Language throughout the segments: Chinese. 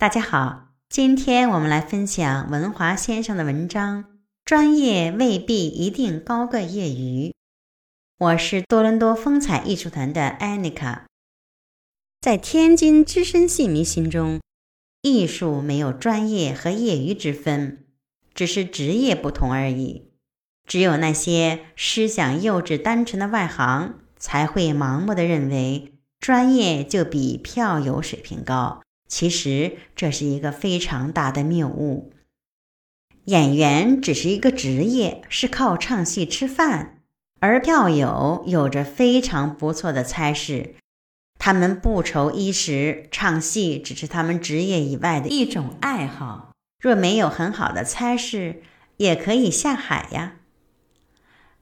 大家好，今天我们来分享文华先生的文章。专业未必一定高过业余。我是多伦多风采艺术团的安妮卡。在天津资深戏迷心中，艺术没有专业和业余之分，只是职业不同而已。只有那些思想幼稚、单纯的外行，才会盲目的认为专业就比票友水平高。其实这是一个非常大的谬误。演员只是一个职业，是靠唱戏吃饭；而票友有着非常不错的差事，他们不愁衣食，唱戏只是他们职业以外的一种爱好。若没有很好的差事，也可以下海呀。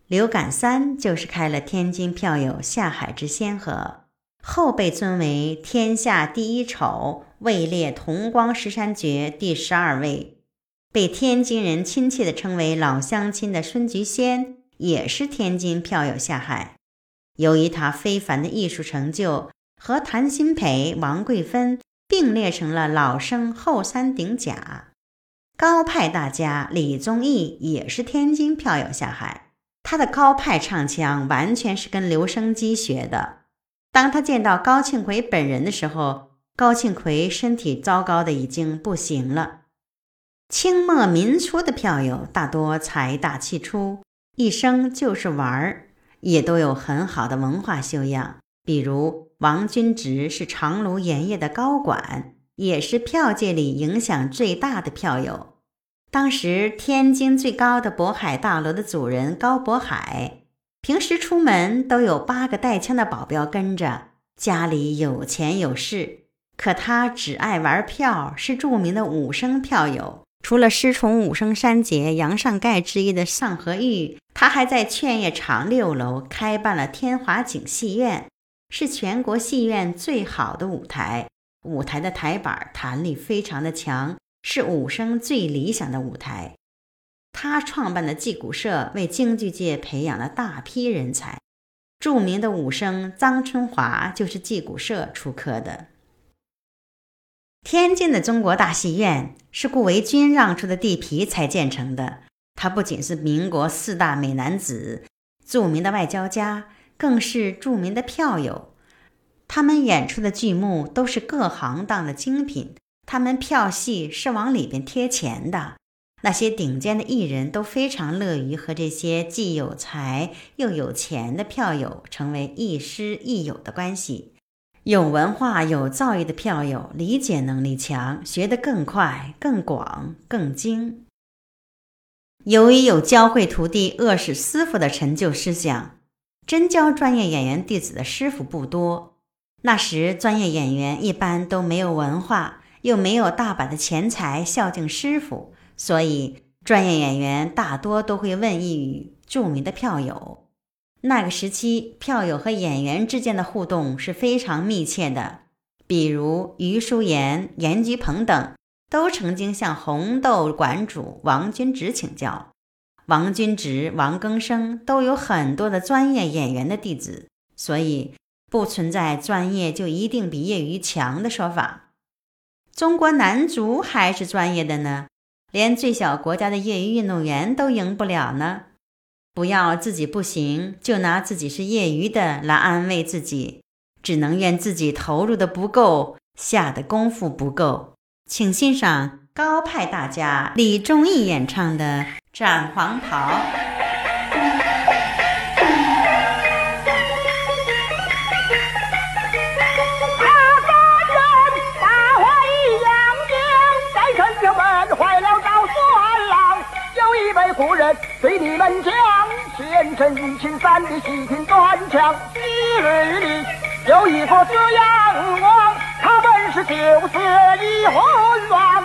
刘感三就是开了天津票友下海之先河。后被尊为天下第一丑，位列同光十三绝第十二位。被天津人亲切地称为“老乡亲”的孙菊仙，也是天津票友下海。由于他非凡的艺术成就，和谭鑫培、王桂芬并列成了老生后三顶甲。高派大家李宗义也是天津票友下海，他的高派唱腔完全是跟留声机学的。当他见到高庆奎本人的时候，高庆奎身体糟糕的已经不行了。清末民初的票友大多财大气粗，一生就是玩儿，也都有很好的文化修养。比如王君直是长芦盐业的高管，也是票界里影响最大的票友。当时天津最高的渤海大楼的主人高渤海。平时出门都有八个带枪的保镖跟着，家里有钱有势，可他只爱玩票，是著名的武生票友。除了师从武生三杰杨尚盖之一的尚和玉，他还在劝业场六楼开办了天华景戏院，是全国戏院最好的舞台。舞台的台板弹力非常的强，是武生最理想的舞台。他创办的戏骨社为京剧界培养了大批人才，著名的武生张春华就是戏骨社出科的。天津的中国大戏院是顾维钧让出的地皮才建成的。他不仅是民国四大美男子、著名的外交家，更是著名的票友。他们演出的剧目都是各行当的精品，他们票戏是往里边贴钱的。那些顶尖的艺人都非常乐于和这些既有才又有钱的票友成为亦师亦友的关系。有文化、有造诣的票友，理解能力强，学得更快、更广、更精。由于有教会徒弟、饿死师傅的陈旧思想，真教专业演员弟子的师傅不多。那时，专业演员一般都没有文化，又没有大把的钱财孝敬师傅。所以，专业演员大多都会问一语著名的票友。那个时期，票友和演员之间的互动是非常密切的。比如余淑妍、严菊鹏等，都曾经向红豆馆主王君直请教。王君直、王庚生都有很多的专业演员的弟子，所以不存在专业就一定比业余强的说法。中国男足还是专业的呢。连最小国家的业余运动员都赢不了呢！不要自己不行就拿自己是业余的来安慰自己，只能怨自己投入的不够，下的功夫不够。请欣赏高派大家李宗义演唱的《斩黄袍》。故人对你们讲，前程一青三的细听端详，昔日里有一个子阳王，他本是九死一昏王。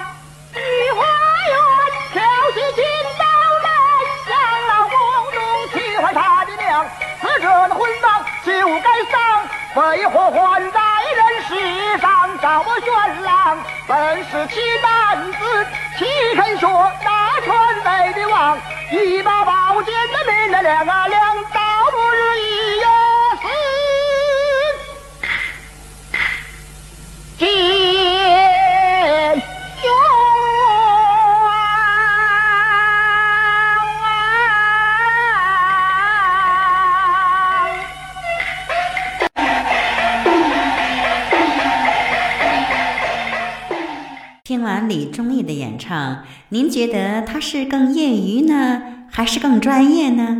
世上找我玄朗？本是奇男子，岂肯学那川北的王？一把宝剑的命啊，两啊两，听完李忠义的演唱，您觉得他是更业余呢，还是更专业呢？